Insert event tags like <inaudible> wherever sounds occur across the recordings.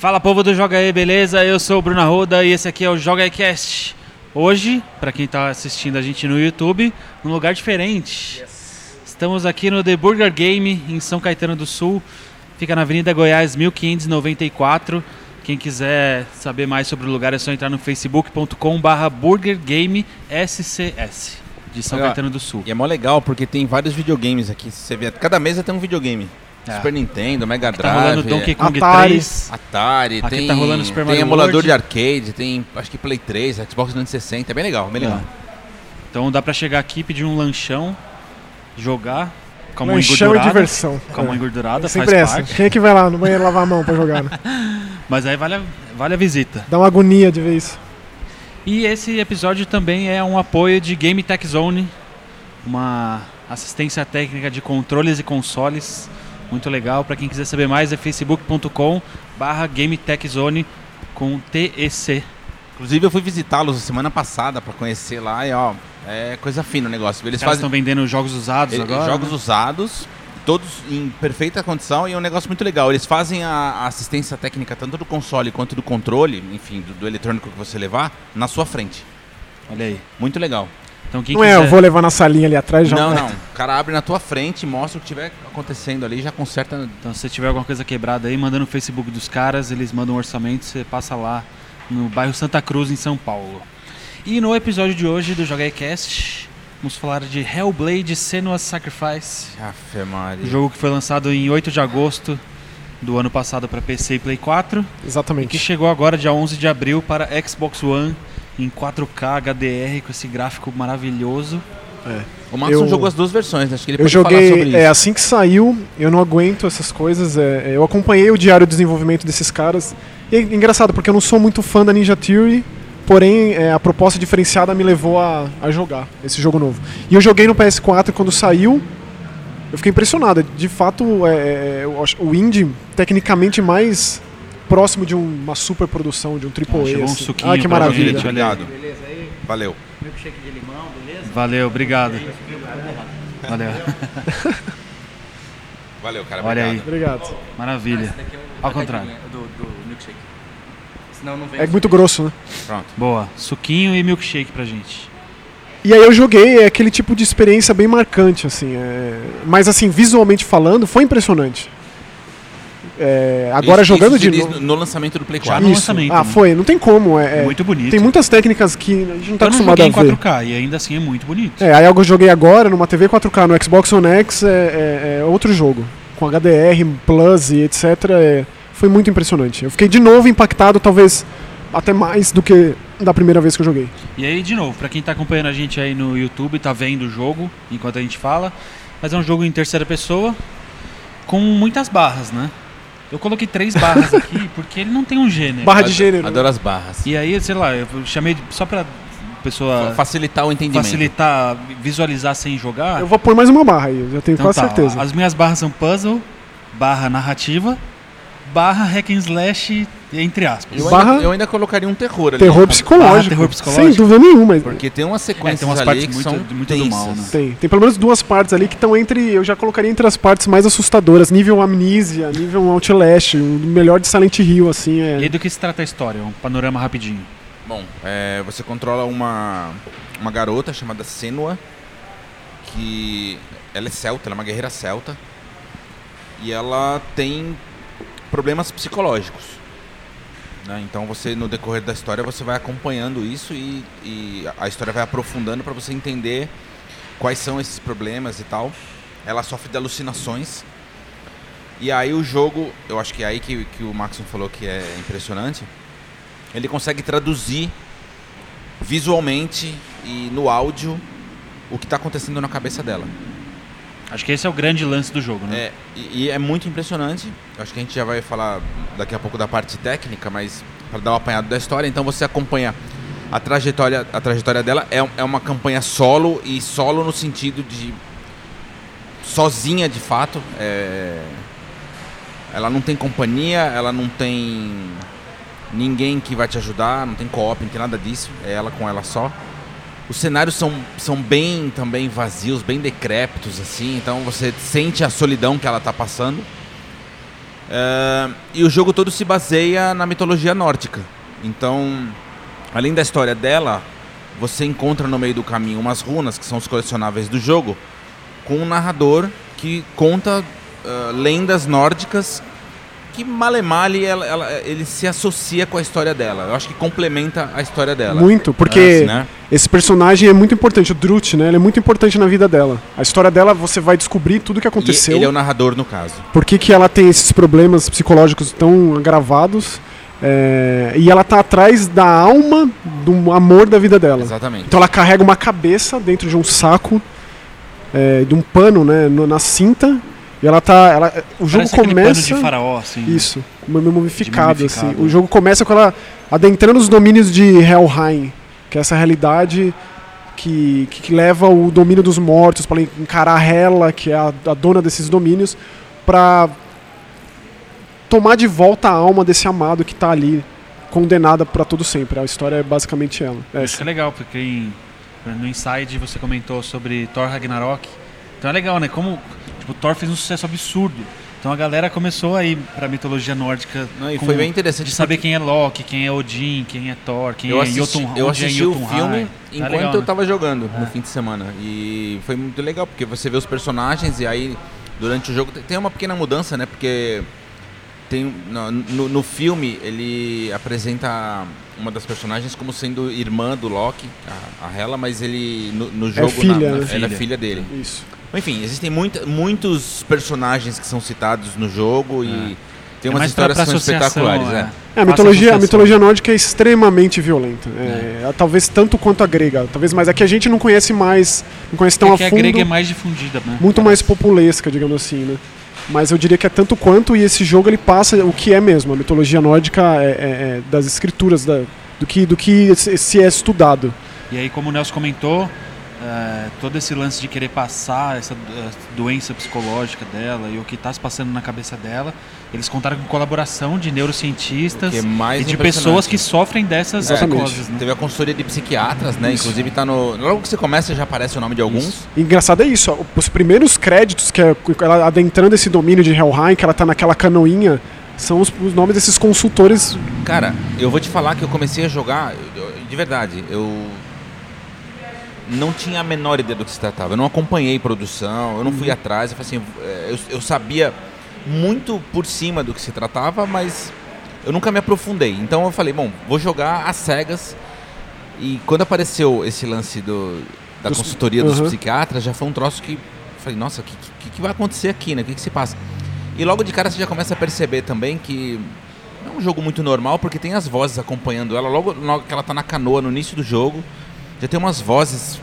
Fala povo do Joga aí, beleza? Eu sou o Bruno Arruda e esse aqui é o Joga aí Cast. Hoje, para quem tá assistindo a gente no YouTube, num lugar diferente. Estamos aqui no The Burger Game em São Caetano do Sul. Fica na Avenida Goiás 1594. Quem quiser saber mais sobre o lugar é só entrar no facebook.com/barra burgergamescs de São Olha, Caetano do Sul. E é mó legal porque tem vários videogames aqui. Você vê, cada mesa tem um videogame. É. Super Nintendo, Mega Tá rolando Drive, Donkey Kong Atari. 3. Atari, Aqui tem, tá rolando Super tem Mario emulador World. de arcade, tem acho que Play 3, Xbox 360. É bem legal, bem legal. É. Então dá pra chegar aqui, pedir um lanchão, jogar com a mão Lanchão e engordurada. diversão. Com a mão É. engordurada, faz Sempre essa. parte. Quem é que vai lá no banheiro lavar a mão pra jogar? Né? <laughs> Mas aí vale a, vale a visita. Dá uma agonia de ver isso. E esse episódio também é um apoio de Game Tech Zone, uma assistência técnica de controles e consoles. Muito legal. Pra quem quiser saber mais é facebook.com barra Game Tech Zone com TEC. Inclusive eu fui visitá-los semana passada pra conhecer lá e ó, é coisa fina o negócio. Eles fazem estão vendendo jogos usados eh, agora. jogos né? usados, todos em perfeita condição e é um negócio muito legal. Eles fazem a, a assistência técnica tanto do console quanto do controle, enfim, do, do eletrônico que você levar, na sua frente. Olha aí. Muito legal. Então quem não quiser... é, eu vou levar na salinha ali atrás já. Não, não. O cara abre na tua frente, mostra o que tiver acontecendo ali, já conserta. Então, se você tiver alguma coisa quebrada aí, manda no Facebook dos caras, eles mandam um orçamento, você passa lá no bairro Santa Cruz, em São Paulo. E no episódio de hoje do Jogaicast, vamos falar de Hellblade Senua's Sacrifice, Afe Maria. jogo que foi lançado em 8 de agosto do ano passado para PC e Play 4, e que Exatamente. chegou agora, dia 11 de abril, para Xbox One em 4K HDR, com esse gráfico maravilhoso. O Maxon Eu- jogou as duas versões, acho que ele Eu pode falar sobre joguei, isso. é, assim que saiu, eu não aguento essas coisas. é, eu acompanhei o diário de desenvolvimento desses caras. E é engraçado, porque eu não sou muito fã da Ninja Theory, porém é, a proposta diferenciada me levou a, a jogar esse jogo novo. E eu joguei no PS4 quando saiu, eu fiquei impressionado. De fato, é, é, acho o indie tecnicamente mais próximo de um- uma super produção, de um Ah, AAA. chegou um assim. suquinho ah, que maravilha. gente, olha aí. Obrigado. Valeu. Valeu, obrigado. <laughs> Valeu. Valeu, cara. Olha aí. obrigado. Obrigado. Maravilha. Ao contrário. Do, do milkshake. Senão não vem. É muito grosso, né? Pronto. Boa. Suquinho e milkshake pra gente. E aí eu joguei, é aquele tipo de experiência bem marcante, assim. é- Mas assim, visualmente falando, foi impressionante. É, Agora Isso- jogando isso de novo. no, no lançamento do Play Já 4. no Isso. lançamento, Ah, né? foi, não tem como. É, é- muito bonito. tem muitas técnicas que a gente não tá não acostumado a em ver. 4K e ainda assim é muito bonito. É, aí eu joguei agora numa TV 4K no Xbox One X, é, é- é outro jogo. Com HDR, Plus e etc. é, foi muito impressionante. Eu fiquei de novo impactado, talvez até mais do que da primeira vez que eu joguei. E aí, de novo, pra quem tá acompanhando a gente aí no YouTube, tá vendo o jogo enquanto a gente fala. Mas é um jogo em terceira pessoa com muitas barras, né? Eu coloquei três barras aqui <laughs> porque ele não tem um gênero. Barra de gênero. Adoro as barras. E aí, sei lá, eu chamei de- só pra pessoa Facilitar o entendimento. facilitar, visualizar sem jogar. Eu vou pôr mais uma barra aí, eu já tenho Então quase tá, certeza. As minhas barras são puzzle, barra narrativa, barra hack and slash, entre aspas. Eu, Barra- ainda, eu ainda colocaria um terror ali. Terror psicológico. terror psicológico. Sem dúvida nenhuma. Porque tem umas É, sequências tem umas ali partes que muito, são muito do mal, né? Tem. Tem pelo menos duas partes ali que estão entre. Eu já colocaria entre as partes mais assustadoras. Nível Amnesia, nível Outlast, o melhor de Silent Hill, assim. E aí É. do que se trata a história? Um panorama rapidinho. Bom, é, você controla uma, uma garota chamada Senua, que ela é celta, ela é uma guerreira celta, e ela tem problemas psicológicos. Né? Então você, no decorrer da história, você vai acompanhando isso e, e a história vai aprofundando para você entender quais são esses problemas e tal. Ela sofre de alucinações. E aí o jogo, eu acho que é aí que, que o Maxon falou que é impressionante, ele consegue traduzir visualmente e no áudio o que está acontecendo na cabeça dela. Acho que esse é o grande lance do jogo, né? É, e, e é muito impressionante. Acho que a gente já vai falar daqui a pouco da parte técnica, mas para dar um apanhado da história, então você acompanha a trajetória, a trajetória dela é, é uma campanha solo e solo no sentido de sozinha de fato. é, ela não tem companhia, ela não tem ninguém que vai te ajudar, não tem co-op, não tem nada disso. É ela com ela só. Os cenários são, são bem também vazios, bem decrépitos, assim, então você sente a solidão que ela tá passando. É, e o jogo todo se baseia na mitologia nórdica. Então, além da história dela, você encontra no meio do caminho umas runas, que são os colecionáveis do jogo, com um narrador que conta uh, lendas nórdicas que malemale ela, ela, ele se associa com a história dela. Eu acho que complementa a história dela. Muito, porque Assim, né? esse personagem é muito importante, o Drut, né? Ele é muito importante na vida dela. A história dela, você vai descobrir tudo o que E aconteceu. ele é o narrador no caso. por que, que ela tem esses problemas psicológicos tão agravados. é, e ela tá atrás da alma do amor da vida dela. Exatamente. Então ela carrega uma cabeça dentro de um saco, é, de um pano, né, na cinta. E ela tá. Ela, o jogo Parece começa. de faraó, assim. né? Isso, mu- mumificado, assim. O jogo começa com ela adentrando os domínios de Helheim, que é essa realidade que, que, que leva o domínio dos mortos para encarar Hela, que é a, a dona desses domínios, para tomar de volta a alma desse amado que tá ali condenada para todo sempre. A história é basicamente ela. Isso Essa. é legal, porque em- no Inside você comentou sobre Thor Ragnarok. Então é legal, né? Como tipo, Thor fez um sucesso absurdo. Então a galera começou a ir pra mitologia nórdica Não, e com- foi bem interessante. de saber quem é Loki, quem é Odin, quem é Thor, quem eu é assisti, Jotun, eu é assisti o Jotunheim. filme Tá enquanto legal, eu né? tava jogando É. no fim de semana. E foi muito legal, porque você vê os personagens e aí durante o jogo tem- uma pequena mudança, né? Porque tem no, no, no filme ele apresenta uma das personagens como sendo irmã do Loki, a, a Hela, mas ele no, no jogo filha, na- na- né? ela é Filha. filha dele. Isso. Enfim, existem muita, muitos personagens que são citados no jogo e tem É umas histórias pra que são espetaculares, é. né? É, a mitologia, a mitologia nórdica é extremamente violenta. É, Talvez tanto quanto a grega. Talvez mais. Aqui a gente não conhece mais, não conhece tão É a que a fundo. grega é mais difundida, né? muito mais populesca, digamos assim, né? Mas eu diria que é tanto quanto, e esse jogo ele passa o que é mesmo, a mitologia nórdica é, é- é das escrituras, da- do, que, do que se se é estudado. E aí, como o Nelson comentou, é, todo esse lance de querer passar essa eh, doença psicológica dela e o que está se passando na cabeça dela, eles contaram com colaboração de neurocientistas que é mais e de pessoas que sofrem dessas Exatamente. psicoses, né? Teve a consultoria de psiquiatras, né? Isso. Inclusive tá no. Logo que você começa já aparece o nome de alguns. Isso. E engraçado é isso, ó, os primeiros créditos, que é ela adentrando esse domínio de Helheim, que ela tá naquela canoinha, são os, os nomes desses consultores. Cara, eu vou te falar que eu comecei a jogar, eu- de verdade, eu não tinha a menor ideia do que se tratava. Eu não acompanhei produção, eu não fui atrás. Eu, falei assim, é, eu, eu sabia muito por cima do que se tratava, mas eu nunca me aprofundei. Então eu falei, bom, vou jogar às cegas. E quando apareceu esse lance do, da Dos- consultoria dos Uhum. psiquiatras, já foi um troço que falei, nossa, o que, que, que vai acontecer aqui, né? O que, que se passa? E logo de cara você já começa a perceber também que não é um jogo muito normal, porque tem as vozes acompanhando ela. Logo, logo que ela tá na canoa, no início do jogo, já tem umas vozes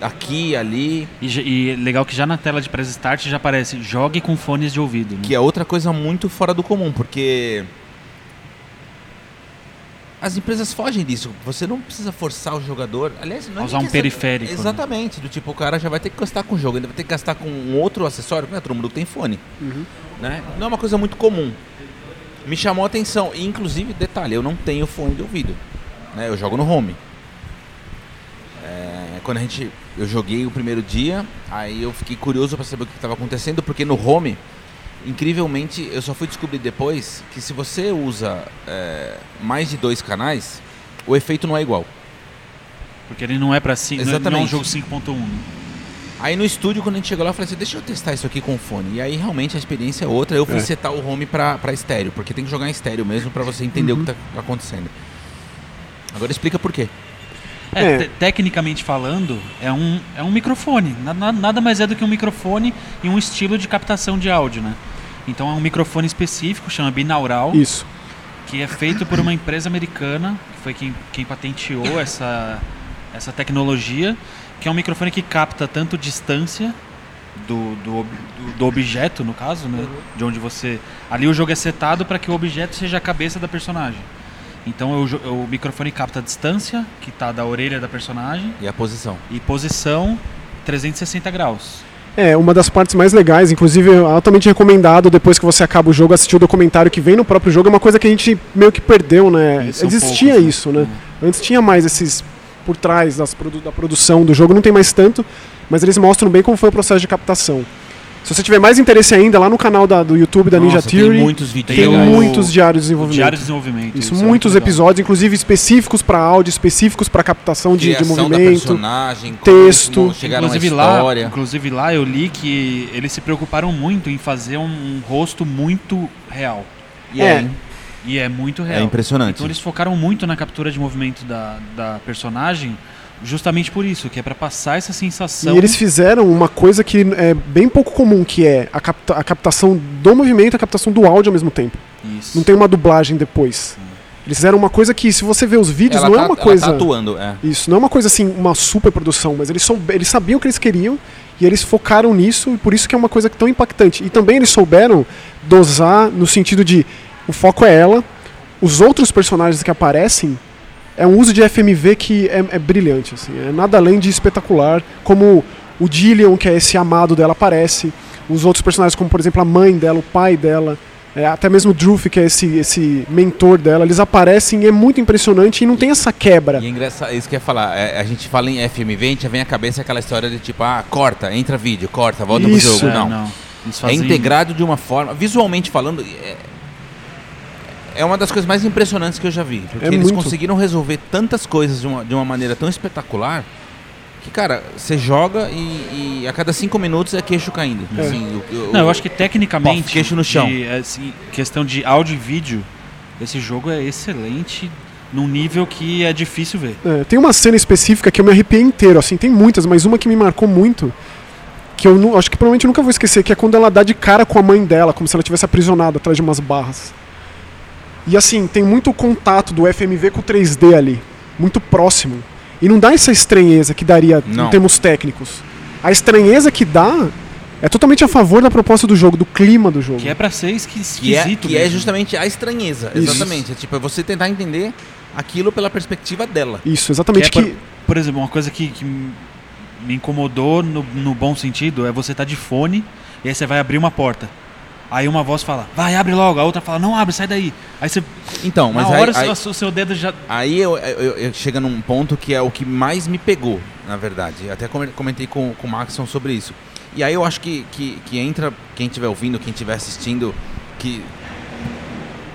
aqui, ali, E, e legal que já na tela de press start já aparece jogue com fones de ouvido. né? que é outra coisa muito fora do comum, porque as empresas fogem disso. Você não precisa forçar o jogador. Aliás, não é Usar um questão- periférico, né? Exatamente. Do tipo, o cara já vai ter que gastar com o jogo, ainda vai ter que gastar com um outro acessório, não é todo mundo tem fone. Né? Não é uma coisa muito comum. Me chamou a atenção. E, inclusive, detalhe, eu não tenho fone de ouvido. Né? Eu jogo no home. Quando a gente. Eu joguei o primeiro dia, aí eu fiquei curioso para saber o que estava acontecendo, porque no home, incrivelmente, eu só fui descobrir depois que se você usa é, mais de dois canais, o efeito não é igual. Porque ele não é pra si, não é- não é um Exatamente. jogo 5.1. né? Aí no estúdio, quando a gente chegou lá, eu falei assim, deixa eu testar isso aqui com fone. E aí realmente a experiência é outra. Eu fui É. setar o home pra, pra estéreo, porque tem que jogar em estéreo mesmo pra você entender Uhum. o que tá acontecendo. Agora explica por quê. É, É. te- tecnicamente falando, é um, é um microfone. Na- na- Nada mais é do que um microfone e um estilo de captação de áudio, né? Então é um microfone específico, chama binaural, Isso. que é feito por uma empresa americana, que foi quem, quem patenteou essa, essa tecnologia, que é um microfone que capta tanto distância do, do, do- do objeto, no caso, né? De onde você. Ali o jogo é setado para que o objeto seja a cabeça da personagem. Então o, jo- o microfone capta a distância, que está da orelha da personagem, E a posição. e posição 360 graus. É, uma das partes mais legais, inclusive é altamente recomendado depois que você acaba o jogo, assistir o documentário que vem no próprio jogo, é uma coisa que a gente meio que perdeu, né? São Existia poucos, né? isso, né? Antes tinha mais esses por trás das produ- da produção do jogo, não tem mais tanto, mas eles mostram bem como foi o processo de captação. Se você tiver mais interesse ainda, lá no canal da- do YouTube da Ninja Nossa, Theory, Tem muitos vídeos tem muitos diários de desenvolvimento. Diário de desenvolvimento. Isso, é muitos muito legal. episódios, inclusive específicos para áudio, específicos para captação de, de movimento. texto. Inclusive lá, inclusive lá eu li que eles se preocuparam muito em fazer um, um rosto muito real. E É. é, E é muito é real. impressionante. Então eles focaram muito na captura de movimento da, da personagem, justamente por isso, que é pra passar essa sensação. E eles fizeram uma coisa que é bem pouco comum, que é a, capta- a captação do movimento e a captação do áudio ao mesmo tempo. Isso. Não tem uma dublagem depois. Eles fizeram uma coisa que, se você vê os vídeos, ela não tá, é uma ela coisa. tá atuando, é. Isso, não é uma coisa assim, uma super produção, mas eles, soube, eles sabiam o que eles queriam e eles focaram nisso, e por isso que é uma coisa tão impactante. E também eles souberam dosar no sentido de o foco é ela, os outros personagens que aparecem é um uso de FMV que é, é brilhante, assim, é nada além de espetacular, como o Dillion, que é esse amado dela, aparece, os outros personagens, como por exemplo a mãe dela, o pai dela, é, até mesmo o Druff, que é esse, esse mentor dela, eles aparecem e é muito impressionante e não tem essa quebra. E é engraçado, isso que eu ia falar, é, a gente fala em FMV, a gente já vem à cabeça aquela história de tipo, ah, corta, entra vídeo, corta, volta Isso. pro É, jogo. Não. É fazem- integrado de uma forma, visualmente falando, é, é uma das coisas mais impressionantes que eu já vi. Porque É eles muito. conseguiram resolver tantas coisas de uma, de uma maneira tão espetacular que, cara, você joga e, e a cada cinco minutos é queixo caindo. É. Assim, o- o- Não, eu acho que tecnicamente, Pof, queixo no chão. de, assim, questão de áudio e vídeo, esse jogo é excelente num nível que é difícil ver. É, tem uma cena específica que eu me arrepiei inteiro, assim, tem muitas, mas uma que me marcou muito, que eu acho que provavelmente eu nunca vou esquecer, que é quando ela dá de cara com a mãe dela, como se ela tivesse aprisionada atrás de umas barras. E assim, tem muito contato do FMV com o 3D ali, muito próximo. E não dá essa estranheza que daria Não. em termos técnicos. A estranheza que dá é totalmente a favor da proposta do jogo, do clima do jogo. Que é pra ser que é, esquisito que é mesmo. justamente a estranheza. Isso. Exatamente. É tipo, é você tentar entender aquilo pela perspectiva dela. Isso, exatamente. Que é Que, por, por exemplo, uma coisa que, que me incomodou no, no bom sentido é você estar de fone e aí você vai abrir uma porta. Aí uma voz fala, vai, abre logo. A outra fala, não abre, sai daí. Aí você, Então, mas na aí, hora, aí, o seu- dedo já... aí eu, eu- eu- chega num ponto que é o que mais me pegou, na verdade. Até come- comentei com, com o Maxon sobre isso. E aí eu acho que, que, que entra quem estiver ouvindo, quem estiver assistindo, que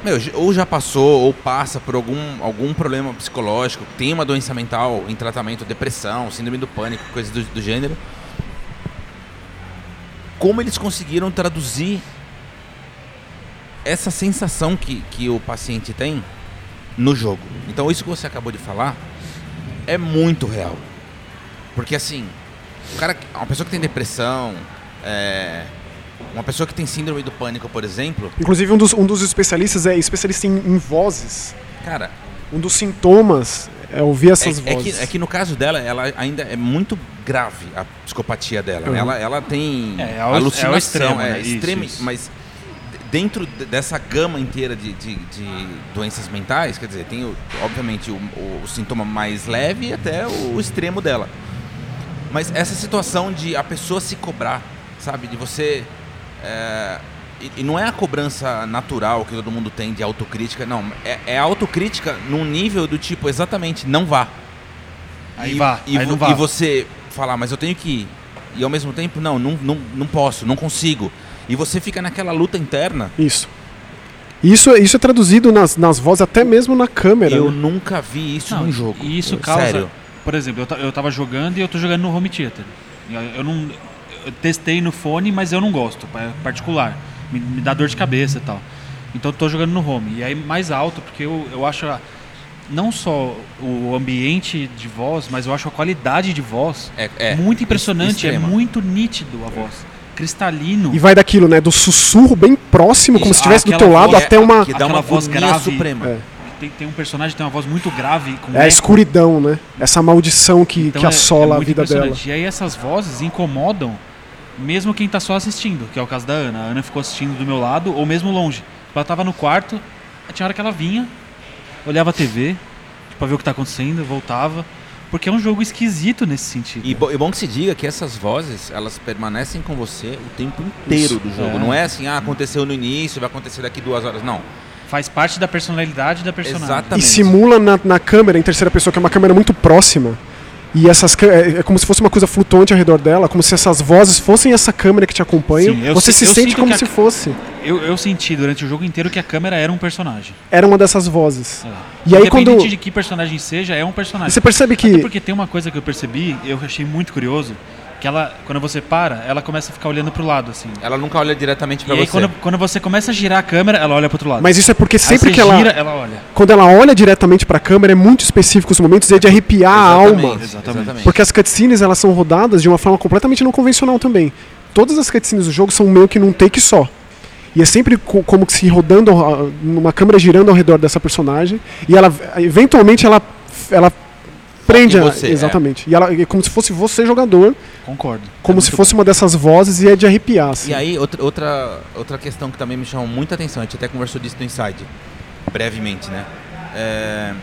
meu, ou já passou ou passa por algum, algum problema psicológico, tem uma doença mental em tratamento, depressão, síndrome do pânico, coisas do, do gênero. Como eles conseguiram traduzir essa sensação que, que o paciente tem no jogo. Então isso que você acabou de falar é muito real. Porque assim, o cara, uma pessoa que tem depressão, é, uma pessoa que tem síndrome do pânico, por exemplo, inclusive, um dos, um dos especialistas é especialista em, em vozes. cara, Um dos sintomas é ouvir é, essas é vozes. que, é que no caso dela, ela ainda é muito grave a psicopatia dela. Uhum. Ela, ela tem É, é ao- alucinação, é extremo, é né? Isso, extrema, isso. mas dentro de- dessa gama inteira de, de- de doenças mentais, quer dizer, tem o- obviamente o, o- o sintoma mais leve e até o, extremo dela. Mas essa situação de a pessoa se cobrar, sabe, de você é, e, e não é a cobrança natural que todo mundo tem de autocrítica, não. É, é autocrítica num nível do tipo, exatamente, não vá. Aí e, vá, e, aí não vá. e você falar, mas eu tenho que ir. E ao mesmo tempo, não, não, não, não posso, não consigo. E você fica naquela luta interna. Isso. Isso, é- isso é traduzido nas, nas vozes, até mesmo na câmera. Eu né? nunca vi isso Não, num jogo. E isso causa. Sério. Por exemplo, eu, eu tava jogando e eu tô jogando no home theater. Eu, eu não. Eu testei no fone, mas eu não gosto. É particular. Me, me dá dor de cabeça e tal. Então eu tô jogando no home. E aí mais alto, porque eu, eu acho a- não só o ambiente de voz, mas eu acho a qualidade de voz É, é muito impressionante. É extrema. muito nítido a voz. Cristalino. E vai daquilo, né? Do sussurro bem próximo, como Isso, se estivesse do teu lado, até uma. Que dá uma voz grave. suprema. É. Tem, tem um personagem que tem uma voz muito grave. Com É a escuridão, né? Essa maldição que, Então que é- assola é a vida dela. E aí essas vozes incomodam mesmo quem tá só assistindo, que é o caso da Ana. A Ana ficou assistindo do meu lado ou mesmo longe. Ela tava no quarto, tinha hora que ela vinha, olhava a TV, tipo, pra ver o que tá acontecendo, voltava. Porque é um jogo esquisito nesse sentido. E bo- é bom que se diga que essas vozes, elas permanecem com você o tempo inteiro Isso, do jogo. é. Não é assim, ah, aconteceu no início, vai acontecer daqui duas horas. Não. Faz parte da personalidade da personagem. Exatamente. E simula na, na câmera, em terceira pessoa, que é uma câmera muito próxima. E essas é é como se fosse uma coisa flutuante ao redor dela, como se essas vozes fossem essa câmera que te acompanha. Sim, Você se eu sente como a se fosse. Eu, eu senti durante o jogo inteiro que a câmera era um personagem. Era uma dessas vozes. É. E aí Independente quando de que personagem seja, é um personagem. você percebe Até que porque tem uma coisa que eu percebi, eu achei muito curioso, que ela, quando você para, ela começa a ficar olhando pro lado, assim. Ela nunca olha diretamente E pra aí você. quando, quando você começa a girar a câmera, ela olha pro outro lado. mas isso é porque sempre que ela gira, ela olha. quando ela olha diretamente pra câmera é muito específico os momentos e é de arrepiar a Exatamente, alma. Exatamente. Porque as cutscenes elas são rodadas de uma forma completamente não convencional também. Todas as cutscenes do jogo são meio que num take só. E é sempre co- como que se rodando, uma câmera girando ao redor dessa personagem. E ela, eventualmente, ela, ela prende em a, você, é. Exatamente. E ela é como se fosse você jogador, Concordo. como É se fosse uma dessas vozes e é de arrepiar. assim. E aí, outra, outra, outra questão que também me chamou muita atenção, a gente até conversou disso no Inside, brevemente, né? É,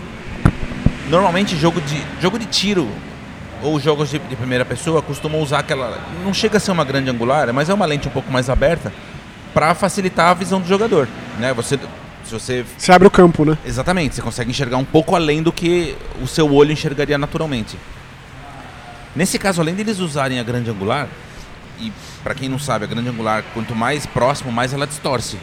Normalmente jogo de, jogo de tiro ou jogos de, de primeira pessoa costumam usar aquela. Não chega a ser uma grande angular, mas é uma lente um pouco mais aberta para facilitar a visão do jogador. Né? Você, se você. Você abre o campo, né? Exatamente, você consegue enxergar um pouco além do que o seu olho enxergaria naturalmente. Nesse caso, além deles usarem a grande angular, e para quem não sabe, a grande angular, quanto mais próximo, mais ela distorce.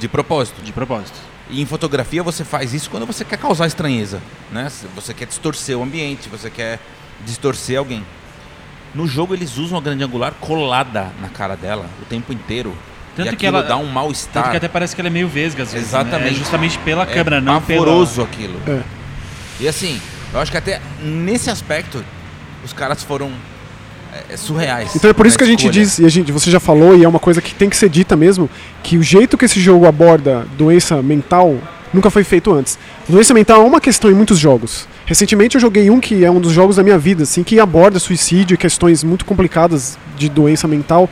De propósito. De propósito. E em fotografia você faz isso quando você quer causar estranheza, né? Você quer distorcer o ambiente, você quer distorcer alguém. No jogo eles usam a grande angular colada na cara dela o tempo inteiro. Tanto e que ela- dá um Tanto mal-estar. que até parece que ela é meio vesga, às vezes. Exatamente. Né? É justamente pela É câmera, não pela... aquilo. É. E assim, eu acho que até nesse aspecto os caras foram é, surreais. Então é por isso que a gente escolha. diz, e a gente, você já falou, e é uma coisa que tem que ser dita mesmo, que o jeito que esse jogo aborda doença mental nunca foi feito antes. Doença mental é uma questão em muitos jogos. Recentemente eu joguei um que é um dos jogos da minha vida, assim, que aborda suicídio e questões muito complicadas de doença mental,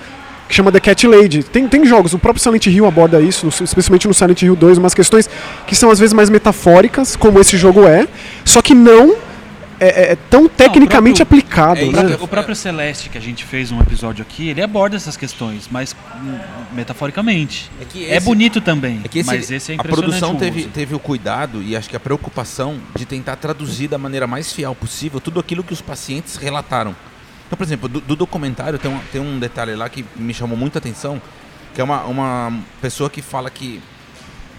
que chama The Cat Lady. Tem, tem jogos, o próprio Silent Hill aborda isso, no- especialmente no Silent Hill 2, umas questões que são às vezes mais metafóricas, como esse jogo é, só que não é, é- é tão tecnicamente próprio- aplicado. é né? próprio, o próprio Celeste, que a gente fez um episódio aqui, ele aborda essas questões, mas hum, metaforicamente. É, que É esse- bonito também, É que esse- mas esse é a impressionante. produção o teve, teve o cuidado e acho que a preocupação de tentar traduzir da maneira mais fiel possível tudo aquilo que os pacientes relataram. Então, por exemplo, do, do documentário tem um, tem um detalhe lá que me chamou muita atenção, que é uma, uma pessoa que fala que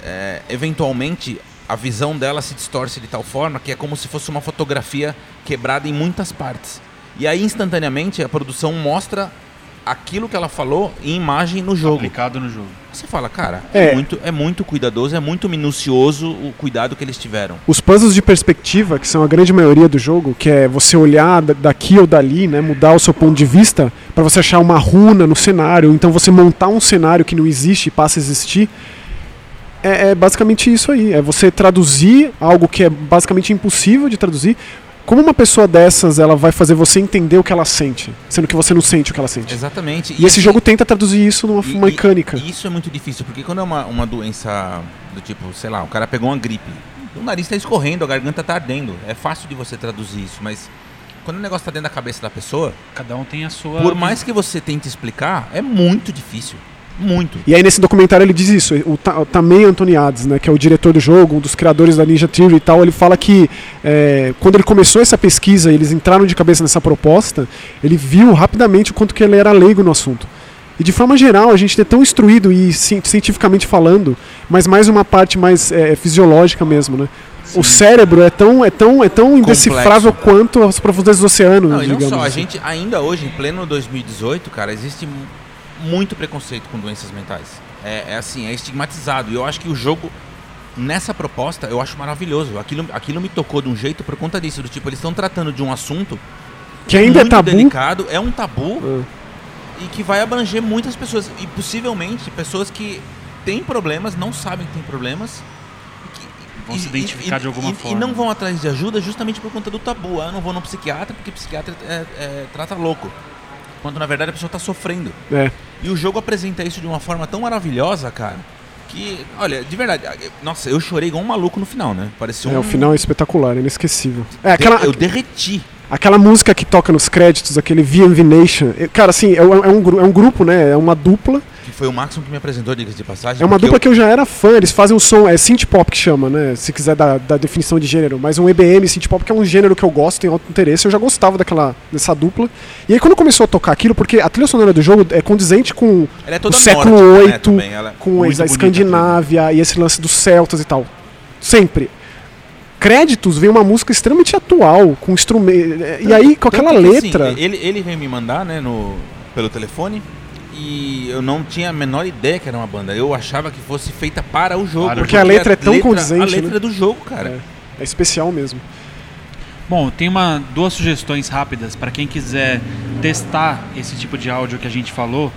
é, eventualmente a visão dela se distorce de tal forma que é como se fosse uma fotografia quebrada em muitas partes. E aí instantaneamente a produção mostra aquilo que ela falou em imagem no jogo. aplicado no jogo. Você fala, cara, é. É. muito, é muito cuidadoso, é muito minucioso o cuidado que eles tiveram. Os puzzles de perspectiva, que são a grande maioria do jogo, que é você olhar da- daqui ou dali, né, mudar o seu ponto de vista para você achar uma runa no cenário, então você montar um cenário que não existe e passa a existir, é, é basicamente isso aí. É você traduzir algo que é basicamente impossível de traduzir. Como uma pessoa dessas, ela vai fazer você entender o que ela sente, sendo que você não sente o que ela sente. Exatamente. E esse jogo tenta traduzir isso numa e- mecânica. E, isso é muito difícil, porque quando é uma, uma doença do tipo, sei lá, o cara pegou uma gripe, o nariz está escorrendo, a garganta está ardendo. É fácil de você traduzir isso, mas quando o negócio está dentro da cabeça da pessoa, Cada um tem a sua. por mais que você tente explicar, é muito difícil. Muito. E aí nesse documentário ele diz isso, o, o Tamei Antoniades, né, que é o diretor do jogo, um dos criadores da Ninja Theory e tal, ele fala que é, quando ele começou essa pesquisa, eles entraram de cabeça nessa proposta, ele viu rapidamente o quanto que ele era leigo no assunto. E de forma geral, a gente é tão instruído e ci- cientificamente falando, mas mais uma parte mais é, fisiológica mesmo, né? O cérebro é tão, é tão, é tão indecifrável quanto as profundezas do oceano, Não, e não digamos. só, a assim. gente ainda hoje, em pleno 2018, cara, existe muito preconceito com doenças mentais. É, é assim, é estigmatizado. E eu acho que o jogo, nessa proposta, eu acho maravilhoso. Aquilo, aquilo me tocou de um jeito por conta disso. Do tipo, eles estão tratando de um assunto que ainda é muito tabu. delicado, é um tabu É. e que vai abranger muitas pessoas. E possivelmente pessoas que têm problemas, não sabem que têm problemas. e que- Vão se identificar de alguma e- forma. E não vão atrás de ajuda justamente por conta do tabu. Ah, eu não vou no psiquiatra porque psiquiatra é- é- trata louco. Quando na verdade a pessoa está sofrendo. É. E o jogo apresenta isso de uma forma tão maravilhosa, cara. Que, olha, de verdade, nossa, eu chorei igual um maluco no final, né? Parecia É, um. o final é espetacular, é inesquecível. É, aquela, Eu derreti. Aquela música que toca nos créditos, aquele VMV Nation. eh, Cara, assim, é, um- é é um grupo, né? É uma dupla. Foi o Maxon que me apresentou, diga de passagem. É uma dupla que eu já era fã, eles fazem um som, é synth pop que chama, né? Se quiser dar da definição de gênero, mas um EBM, synth pop, que é um gênero que eu gosto, tenho alto interesse, eu já gostava daquela dessa dupla. E aí quando começou a tocar aquilo, porque a trilha sonora do jogo é condizente com é o século né, VIII, também, ela- com a Escandinávia e esse lance dos celtas e tal. Sempre. Créditos vem uma música extremamente atual, com instrumento. E aí, com aquela assim, letra. ele, ele veio me mandar, né, no, pelo telefone. E eu não tinha a menor ideia que era uma banda. Eu achava que fosse feita para o jogo. O Porque a letra é tão condizente, A letra né? é do jogo, cara. É especial mesmo. Bom, tem uma, duas sugestões rápidas para quem quiser testar esse tipo de áudio que a gente falou,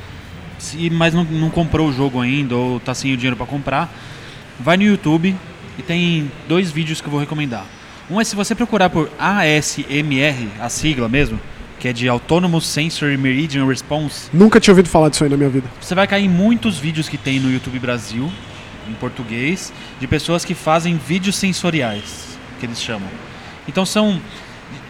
se, mas não, não comprou o jogo ainda ou tá sem o dinheiro para comprar. Vai no YouTube e tem dois vídeos que eu vou recomendar. Um é se você procurar por ASMR, a sigla mesmo, que é de Autonomous Sensory Meridian Response, Nunca tinha ouvido falar disso aí na minha vida. você vai cair em muitos vídeos que tem no YouTube Brasil, em português, de pessoas que fazem vídeos sensoriais, que eles chamam. Então são.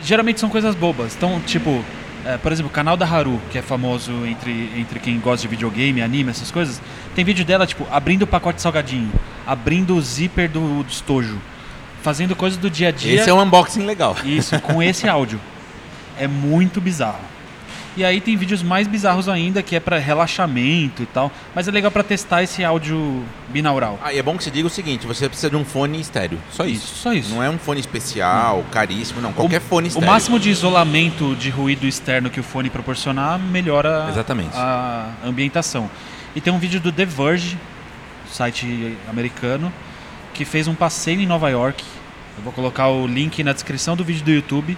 Geralmente são coisas bobas. Então, tipo, é, por exemplo, o canal da Haru, que é famoso entre, entre quem gosta de videogame, anime, essas coisas, tem vídeo dela, tipo, abrindo o pacote de salgadinho, abrindo o zíper do, do estojo, fazendo coisas do dia a dia. Esse é um unboxing legal. Isso, com esse áudio. <laughs> É muito bizarro. E aí tem vídeos mais bizarros ainda, que é pra relaxamento e tal. Mas é legal pra testar esse áudio binaural. Ah, e é bom que você diga o seguinte: você precisa de um fone estéreo. Só isso. Isso, só isso. Não é um fone especial, caríssimo, não. Qualquer fone O estéreo. máximo de isolamento de ruído externo que o fone proporcionar melhora Exatamente. a ambientação. E tem um vídeo do The Verge, site americano, que fez um passeio em Nova York. Eu vou colocar o link na descrição do vídeo do YouTube.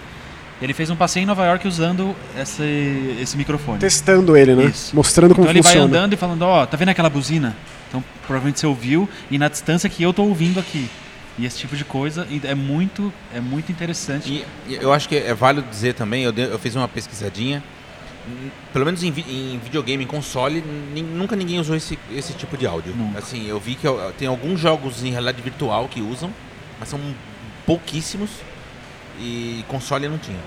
Ele fez um passeio em Nova York usando esse, esse microfone. Testando ele, né? Isso. Mostrando como Então ele vai funciona. andando e falando, ó, tá vendo aquela buzina? Então provavelmente você ouviu e na distância que eu tô ouvindo aqui. E esse tipo de coisa é muito, é muito interessante. E eu acho que é válido dizer também, eu, dei- eu fiz uma pesquisadinha, hum, pelo menos em, vi- em videogame, em console, nin- nunca ninguém usou esse, esse tipo de áudio. Nunca. Assim, eu vi que eu- tem alguns jogos em realidade virtual que usam, mas são pouquíssimos e console não tinha.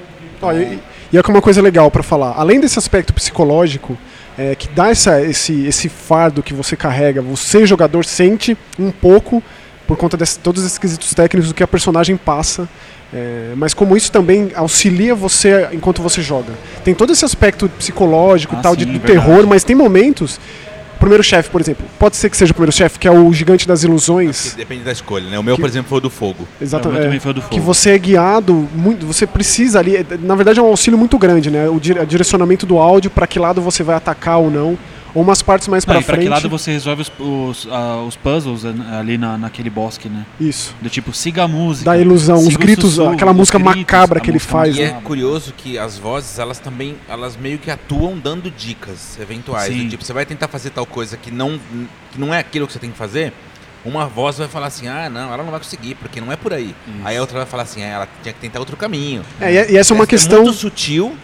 Ó, e, e é uma coisa legal pra falar. Além desse aspecto psicológico, é, que dá essa, esse, esse fardo que você carrega, você, jogador, sente um pouco por conta de todos esses quesitos técnicos do que a personagem passa. é, mas como isso também auxilia você enquanto você joga. Tem todo esse aspecto psicológico Ah, tal, de, sim, do verdade. terror, mas tem momentos. O primeiro chefe, por exemplo, pode ser que seja o primeiro chefe, que é o gigante das ilusões. Depende da escolha, né? O meu, Que- por exemplo, foi o do fogo. Exatamente. É, o meu também foi o do que fogo. você é guiado muito, você precisa ali, na verdade é um auxílio muito grande, né? O dire- direcionamento do áudio para que lado você vai atacar ou não, ou umas partes mais para e pra frente. que lado você resolve os, os, ah, os puzzles eh, ali na, naquele bosque, né? Isso. Do tipo, siga a música. Da ilusão, os gritos, sussurro, aquela os música gritos, macabra que ele faz, E é macabra. curioso que as vozes, elas também, elas meio que atuam dando dicas eventuais. Sim. Do Tipo, você vai tentar fazer tal coisa que não, que não é aquilo que você tem que fazer, uma voz vai falar assim, ah, não, ela não vai conseguir, porque não é por aí. Aí a outra vai falar assim, ah, ela tinha que tentar outro caminho. É, e, e essa é uma questão, muito sutil.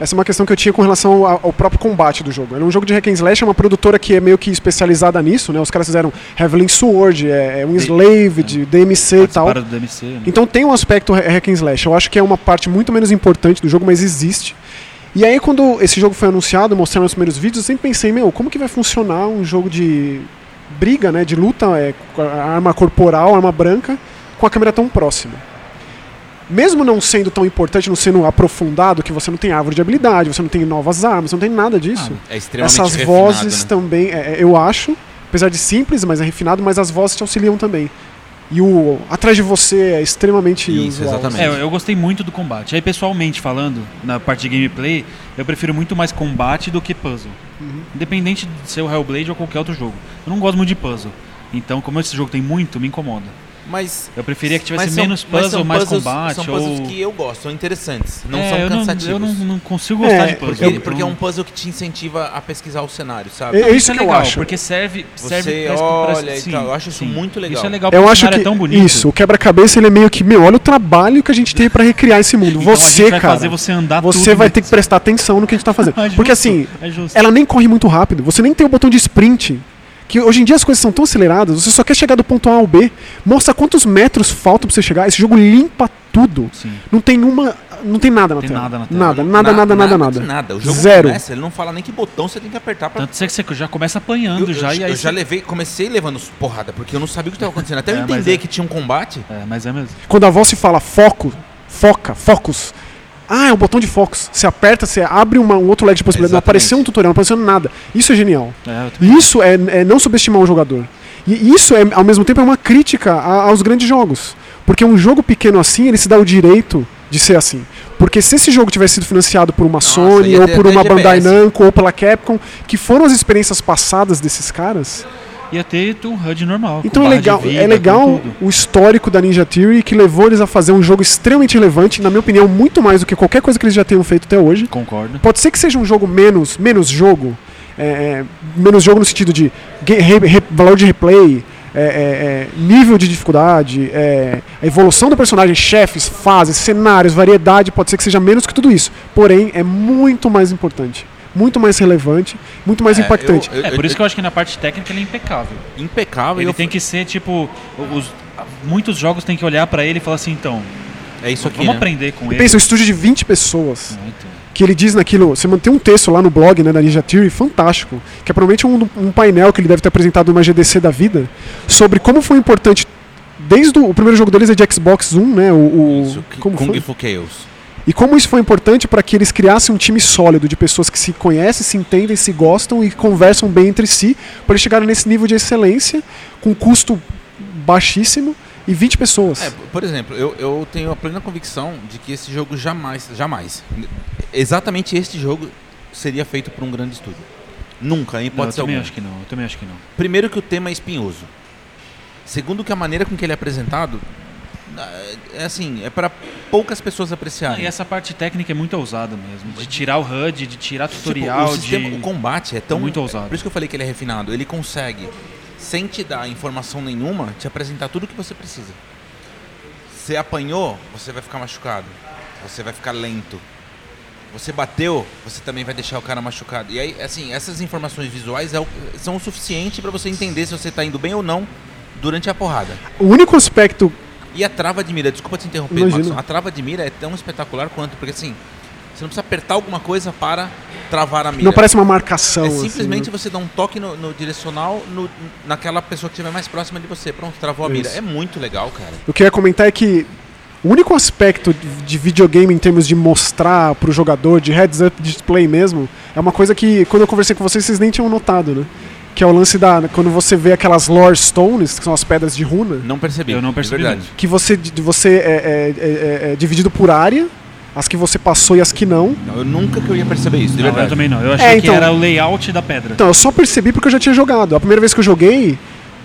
Essa é uma questão que eu tinha com relação ao, ao próprio combate do jogo. Era um jogo de hack and slash, é uma produtora que é meio que especializada nisso, né? Os caras fizeram Heavenly Sword, é, é um Slave de DMC e tal. Do DMC, né? Então tem um aspecto ha- hack and slash. Eu acho que é uma parte muito menos importante do jogo, mas existe. E aí quando esse jogo foi anunciado, mostraram os primeiros vídeos, eu sempre pensei, meu, como que vai funcionar um jogo de briga, né, de luta, é, arma corporal, arma branca, com a câmera tão próxima? Mesmo não sendo tão importante, não sendo aprofundado, que você não tem árvore de habilidade, você não tem novas armas, você não tem nada disso. É extremamente Essas refinado, vozes né? também, é, é, eu acho, apesar de simples, mas é refinado, mas as vozes te auxiliam também. E o atrás de você é extremamente Isso, usual. exatamente. É, eu gostei muito do combate. Aí, pessoalmente falando, na parte de gameplay, eu prefiro muito mais combate do que puzzle. Uhum. Independente de ser o Hellblade ou qualquer outro jogo. Eu não gosto muito de puzzle. Então, como esse jogo tem muito, me incomoda. Mas, Eu preferia que tivesse são- menos puzzle, mais puzzles- combate. São puzzles ou... que eu gosto, são interessantes, não É, são eu cansativos. eu não, não consigo gostar É, de puzzle. Porque, porque é um puzzle que te incentiva a pesquisar o cenário, sabe? É, Não, é isso isso é que eu legal, acho. porque serve, serve Você parece- olha parece- e tal, eu acho isso muito legal. Isso é legal Eu porque o acho cenário que é tão bonito. isso, o quebra-cabeça ele é meio que, meu, olha o trabalho que a gente teve pra recriar esse mundo. Então a você, gente vai cara, fazer você andar você tudo vai mesmo. ter que prestar atenção no que a gente tá fazendo. <laughs> É justo, Porque assim, é ela nem corre muito rápido, você nem tem o botão de sprint. Que hoje em dia as coisas são tão aceleradas, você só quer chegar do ponto A ao B. Mostra quantos metros faltam pra você chegar. Esse jogo limpa tudo, Sim. não tem uma. Não tem nada na Tem tela. nada na tela. Nada, nada, nada, nada, nada. nada. O jogo Zero. começa, ele não fala nem que botão você tem que apertar pra Tanto que você já começa apanhando Eu, já eu, e aí eu já você- levei, comecei levando porrada, porque eu não sabia o que estava acontecendo. Até eu <laughs> É, mas entender é. que tinha um combate, É, mas é mesmo. Quando a voz se fala foco, foca, focus. Ah, é um botão de focus. Você aperta, você abre uma- um outro leque de possibilidades. Não apareceu um tutorial, não apareceu nada. Isso é genial. É, isso é, é não subestimar um jogador. E isso, é, ao mesmo tempo, é uma crítica a- aos grandes jogos. Porque um jogo pequeno assim, ele se dá o direito de ser assim. Porque se esse jogo tivesse sido financiado por uma Sony, ia ou por uma Bandai. Namco, ou pela Capcom, que foram as experiências passadas desses caras, ia ter um HUD normal. então é legal, vida, é legal o histórico da Ninja Theory que levou eles a fazer um jogo extremamente relevante, na minha opinião, muito mais do que qualquer coisa que eles já tenham feito até hoje. Concordo. Pode ser que seja um jogo menos, menos jogo, é, é, menos jogo no sentido de re- re- valor de replay, é, é, é, nível de dificuldade, é, a evolução do personagem, chefes, fases, cenários, variedade, pode ser que seja menos que tudo isso. Porém, é muito mais importante, muito mais relevante, muito mais É, impactante. eu- É, por isso que eu acho que na parte técnica ele é impecável. impecável. Ele eu- tem que ser, tipo, os, muitos jogos tem que olhar pra ele e falar assim, então, É isso aqui, vamos né? aprender com ele. Pensa, um estúdio de 20 pessoas. Muito. que ele diz naquilo. Você mantém um texto lá no blog né, da Ninja Theory fantástico, que é provavelmente um, um painel que ele deve ter apresentado numa GDC da vida, sobre como foi importante. Desde o, o primeiro jogo deles é de Xbox 1, né? O, o- Isso, como Kung foi? Fu Chaos. E como isso foi importante para que eles criassem um time sólido de pessoas que se conhecem, se entendem, se gostam e conversam bem entre si, para eles chegarem nesse nível de excelência, com custo baixíssimo e 20 pessoas. É, por exemplo, eu, eu tenho a plena convicção de que esse jogo jamais, jamais, exatamente este jogo seria feito por um grande estúdio. Nunca, em Não, eu hipótese também alguma. acho que não, eu também acho que não. Primeiro que o tema é espinhoso. Segundo que a maneira com que ele é apresentado é assim, é para poucas pessoas Ah, apreciarem. e essa parte técnica é muito ousada mesmo. De tirar o HUD, de tirar Tipo, tutorial, o, sistema, de... o combate é tão muito ousado. Por isso que eu falei que ele é refinado. Ele consegue, sem te dar informação nenhuma, te apresentar tudo o que você precisa. Você apanhou, você vai ficar machucado. Você vai ficar lento. Você bateu, você também vai deixar o cara machucado. E aí, assim, essas informações visuais é o- são o suficiente para você entender se você tá indo bem ou não durante a porrada. O único aspecto. E a trava de mira, desculpa te interromper, Imagina. A trava de mira é tão espetacular quanto, porque assim, você não precisa apertar alguma coisa para travar a mira. Não parece uma marcação. É assim, simplesmente né? você dar um toque no, no direcional no- naquela pessoa que estiver mais próxima de você. Pronto, travou a mira. Isso. É muito legal, cara. O que eu ia comentar é que o único aspecto de- de videogame em termos de mostrar pro jogador, de heads-up display mesmo, é uma coisa que quando eu conversei com vocês, vocês nem tinham notado, né? Que é o lance da. Quando você vê aquelas lore stones, que são as pedras de runa, Não percebi. Eu não percebi verdade. mesmo. que você, de- você é, é- é- é dividido por área, as que você passou e as que não. Não, eu nunca que eu ia perceber isso, de Não, eu também não. Eu achei É, que então- era o layout da pedra. Então, eu só percebi porque eu já tinha jogado. A primeira vez que eu joguei.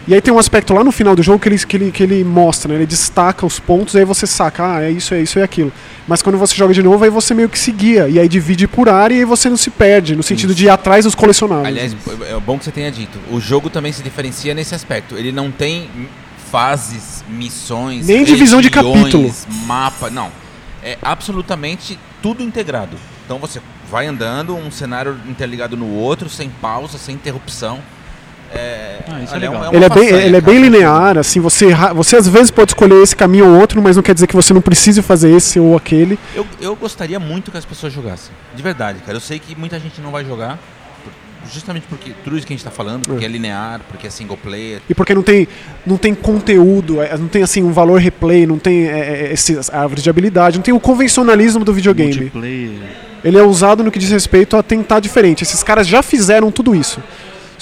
E aí tem um aspecto lá no final do jogo que ele, que ele, que ele mostra, né? Ele destaca os pontos, aí você saca, ah, é isso, é isso, é aquilo. Mas quando você joga de novo, aí você meio que se guia. E aí divide por área e aí você não se perde, no sentido de ir atrás dos colecionáveis. Aliás, é bom que você tenha dito. O jogo também se diferencia nesse aspecto. Ele não tem fases, missões, Nem divisão de capítulo. mapa, não. É absolutamente tudo integrado. Então você vai andando, um cenário interligado no outro, sem pausa, sem interrupção. É, Ah, isso é olha, legal. uma ele é bem, ele é bem linear, assim, você, você às vezes pode escolher esse caminho ou outro, mas não quer dizer que você não precise fazer esse ou aquele. Eu, eu gostaria muito que as pessoas jogassem. De verdade, cara. Eu sei que muita gente não vai jogar. Justamente porque tudo isso que a gente tá falando, porque é, linear, porque é single player. E porque não tem, não tem conteúdo, é, não tem assim um valor replay, não tem é, é, esses árvores de habilidade, não tem o convencionalismo do videogame. Multiplayer. Ele é usado no que diz respeito a tentar diferente. Esses caras já fizeram tudo isso.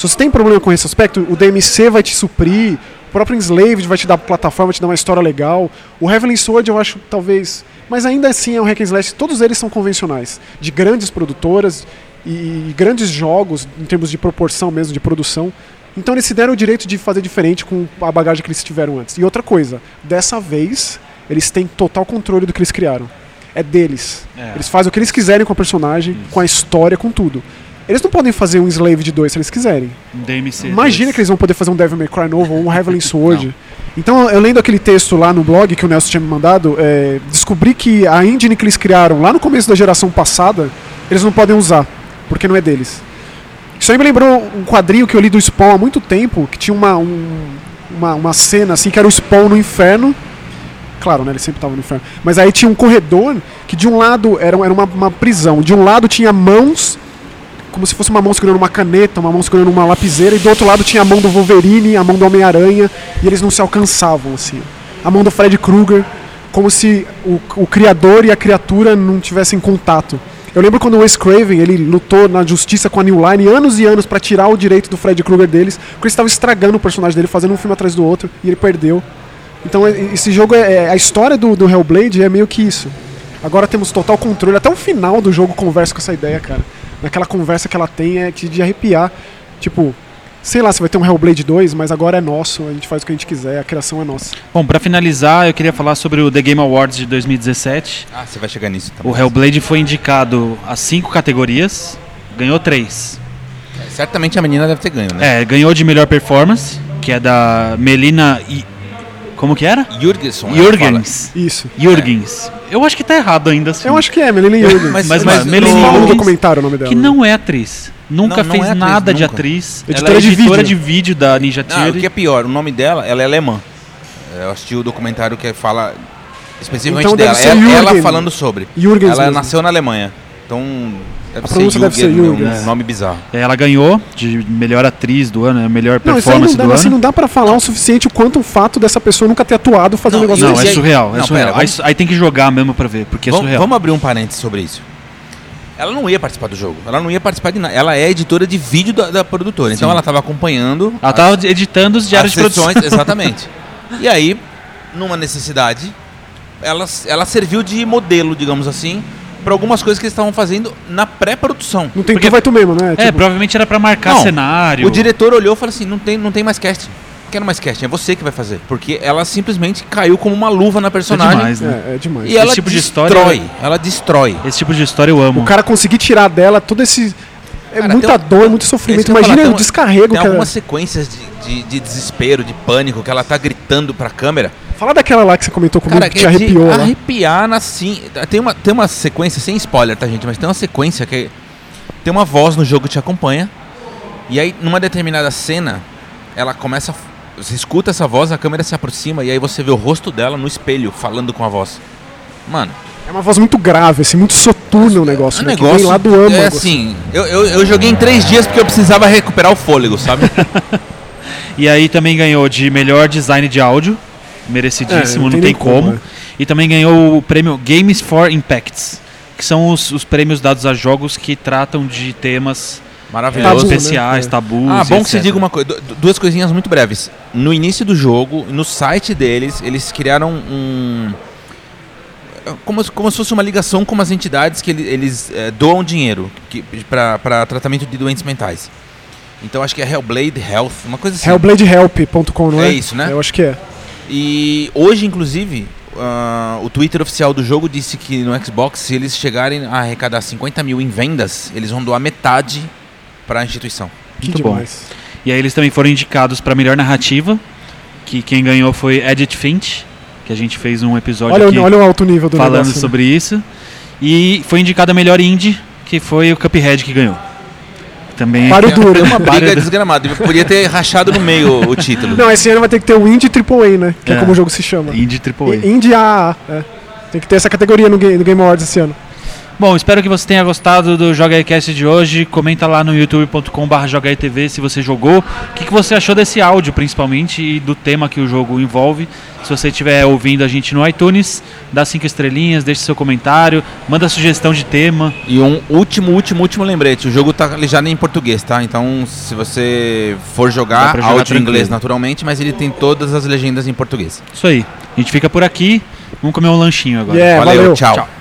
Se você tem problema com esse aspecto, o DMC vai te suprir, o próprio Enslaved vai te dar plataforma, vai te dar uma história legal. O Heavenly Sword eu acho talvez. Mas ainda assim é um hack and slash, todos eles são convencionais. De grandes produtoras e, grandes jogos, em termos de proporção mesmo, de produção. Então eles se deram o direito de fazer diferente com a bagagem que eles tiveram antes. E outra coisa, dessa vez, eles têm total controle do que eles criaram. É deles. É. Eles fazem o que eles quiserem com a personagem, com a história, com tudo. Eles não podem fazer um Slave de 2 se eles quiserem. Um DMC. Imagina dois. que eles vão poder fazer um Devil May Cry novo ou um Heavenly Sword. Então, eu lendo aquele texto lá no blog que o Nelson tinha me mandado, é, descobri que a engine que eles criaram lá no começo da geração passada, eles não podem usar, porque não é deles. Isso aí me lembrou um quadrinho que eu li do Spawn há muito tempo, que tinha uma, um- uma, uma cena assim, que era o Spawn no inferno, Claro, né? Ele sempre tava no inferno. Mas aí tinha um corredor que de um lado era, era uma, uma prisão. De um lado tinha mãos, como se fosse uma mão segurando uma caneta, uma mão segurando uma lapiseira, e do outro lado tinha a mão do Wolverine, a mão do Homem-Aranha, e eles não se alcançavam, assim. A mão do Fred Krueger, como se o, o criador e a criatura não tivessem contato. Eu lembro quando o Wes Craven ele lutou na justiça com a New Line anos e anos pra tirar o direito do Fred Krueger deles, porque eles estavam estragando o personagem dele, fazendo um filme atrás do outro, e ele perdeu. Então esse jogo é, é- a história do, do Hellblade é meio que isso. Agora temos total controle, até o final do jogo conversa com essa ideia, cara. Naquela conversa que ela tem é que de arrepiar, tipo, sei lá se vai ter um Hellblade 2, mas agora é nosso, a gente faz o que a gente quiser, a criação é nossa. Bom, pra finalizar, eu queria falar sobre o The Game Awards de 2017. Ah, você vai chegar nisso. Tá O. Hellblade foi indicado a cinco categorias, ganhou três. Certamente a menina deve ter ganho, né? É, ganhou de melhor performance, que é da Melina I... Como que era? Jurgenson. ela fala. Jürgens. Isso. Jürgens. Eu acho que tá errado ainda assim. Eu acho que é, Melina Jurgens. Mas- Mas, mas mas, no- Melanie Jürgens, documentário o nome dela. que né? não é atriz. Nunca Não, não fez é atriz, nada de nunca. atriz. Editora ela é de editora vídeo. de vídeo da Ninja Não, o Theory. que é pior, o nome dela, ela é alemã. Eu assisti o documentário que fala especificamente Então deve dela. ser Ela, ela falando sobre. Jürgens ela mesmo. nasceu na Alemanha. Então, deve A ser deve ser Jürgen, Jürgens. um nome bizarro. Ela ganhou de melhor atriz do ano, né, melhor aí não performance dá, do mas assim, ano. não dá pra falar o suficiente o quanto o fato dessa pessoa nunca ter atuado fazendo um Não, negócio e- Não, desse. é surreal, é Não, surreal. pera, Aí, vamos- aí tem que jogar mesmo pra ver, porque é Vamos, surreal. vamos abrir um parênteses sobre isso. Ela não ia participar do jogo. Ela não ia participar de nada. Ela é editora de vídeo da, da produtora. Então Sim. ela estava acompanhando Ela tava editando os diários as de produção. <laughs> exatamente. E aí, numa necessidade, ela, ela serviu de modelo, digamos assim, para algumas coisas que eles estavam fazendo na pré-produção. Não tem Porque- tu, vai tu mesmo, né? É, Tipo, provavelmente era pra marcar Não, cenário. O diretor olhou e falou assim: não tem, não tem mais casting. Não quero mais casting, é você que vai fazer. Porque ela simplesmente caiu como uma luva na Isso é personagem. demais, né? é, é demais. E ela tipo de destrói. história- Ela destrói. Esse tipo de história eu amo. O cara conseguir tirar dela todo esse. É Cara, muita tem um- dor, muito É isso sofrimento. que Imagina falar, o tem um- descarrego Tem que ela... algumas sequências de, de, de desespero, de pânico, que ela tá gritando pra câmera. Fala daquela lá que você comentou comigo Cara, que te é de arrepiou lá. arrepiar na sim. Tem uma, tem uma sequência, sem spoiler, tá, gente? Mas tem uma sequência que. Tem uma voz no jogo que te acompanha. E aí, numa determinada cena, ela começa. a- Você escuta essa voz, a câmera se aproxima e aí você vê o rosto dela no espelho falando com a voz. Mano, É uma voz muito grave, assim, muito soturno o negócio, o né? Que negócio. vem lá do âmago. é assim, eu, eu, eu joguei em três dias porque eu precisava recuperar o fôlego, sabe? <laughs> E aí também ganhou de melhor design de áudio, merecidíssimo, É, não não, tem tem nem como, como. é. E também ganhou o prêmio Games for Impacts, que são os, os prêmios dados a jogos que tratam de temas é, Maravilhoso. Tabu, né? especiais, É. tabus. Ah, bom e que você diga uma coisa. du- Duas coisinhas muito breves. No início do jogo, no site deles, eles criaram um. Como, se- como se fosse uma ligação com umas entidades que ele- eles eh, doam dinheiro para tratamento de doentes mentais. Então acho que é Hellblade Health, uma coisa assim. Hellbladehelp.com, não é? É isso, né? Eu acho que é. E hoje, inclusive, ah, o Twitter oficial do jogo disse que no Xbox, se eles chegarem a arrecadar 50 mil em vendas, eles vão doar metade para a instituição. Que Muito bom. demais. E aí eles também foram indicados para melhor narrativa, que quem ganhou foi Edith Finch, que a gente fez um episódio Olha, aqui olha o alto nível do falando negócio. né? sobre isso. E foi indicado a melhor indie, que foi o Cuphead que ganhou. Também Páreo Tem- duro. Tem uma briga desgramada. Podia ter rachado no meio o título. Não, esse ano vai ter que ter o Indie AAA, né? Que é, É. como o jogo se chama. indie AAA. Indie AAA, é. Tem que ter essa categoria no Game, no Game Awards esse ano. Bom, espero que você tenha gostado do Joga Cast de hoje. Comenta lá no youtube.com.br jogaitv se você jogou. O que, que você achou desse áudio, principalmente, e do tema que o jogo envolve. Se você estiver ouvindo a gente no iTunes, dá cinco estrelinhas, deixe seu comentário, manda sugestão de tema. E um último, último, último lembrete. O jogo tá já em português, tá? Então, se você for jogar, jogar áudio em inglês naturalmente, mas ele tem todas as legendas em português. Isso aí. A gente fica por aqui. Vamos comer um lanchinho agora. Yeah, valeu. tchau. Tchau.